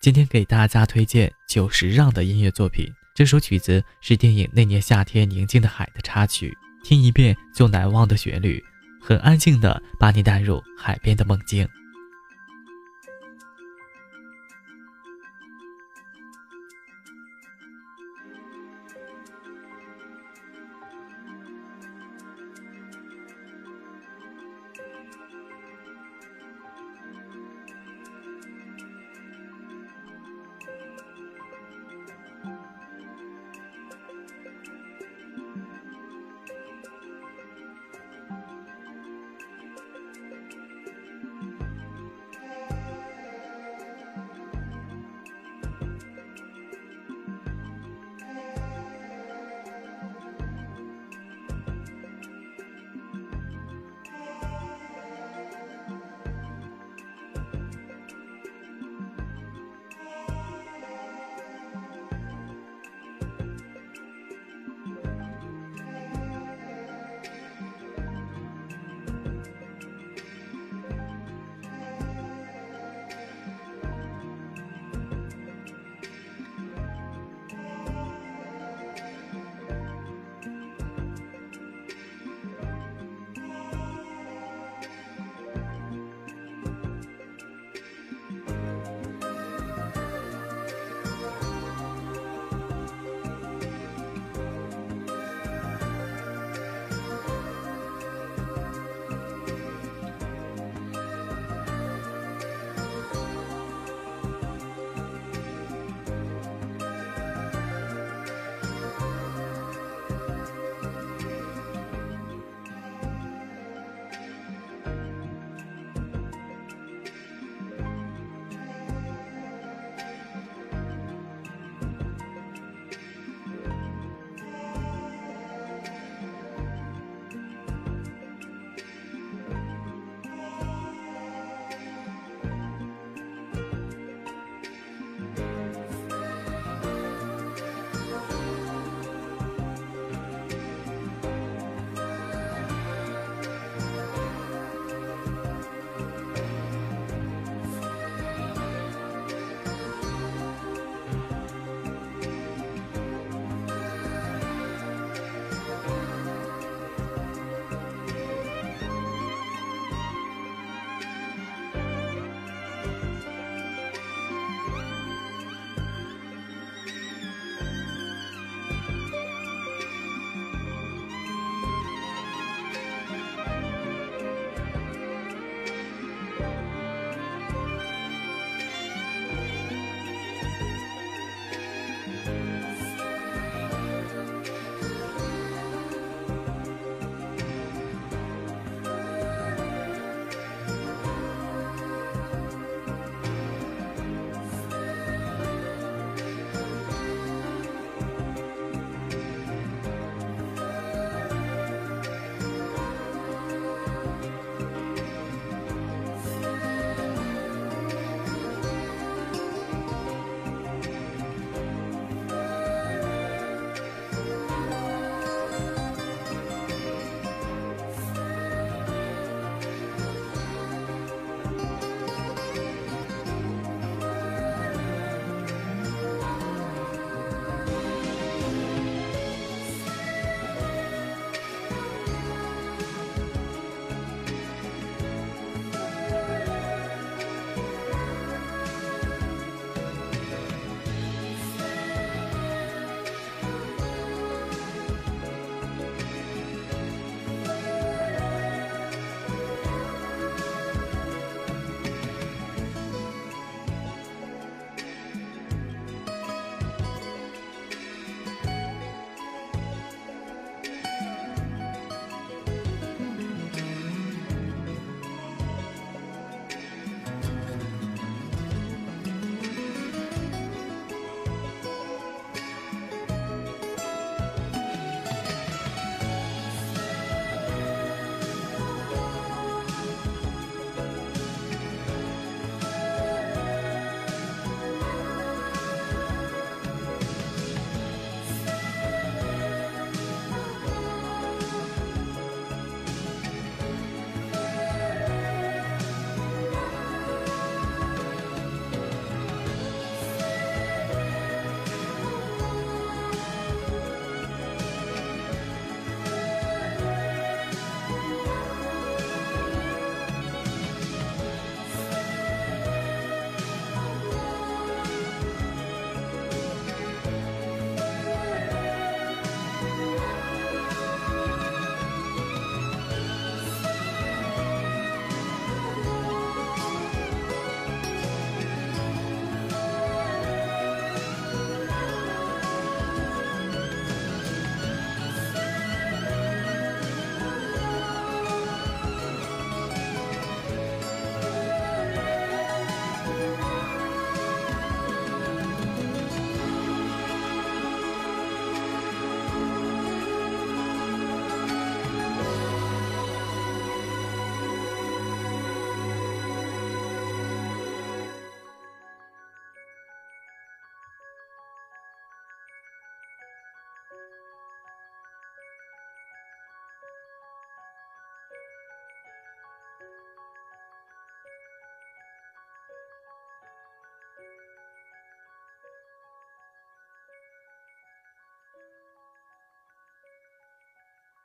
今天给大家推荐久石让的音乐作品这首曲子是电影那年夏天宁静的海的插曲听一遍就难忘的旋律很安静的把你带入海边的梦境。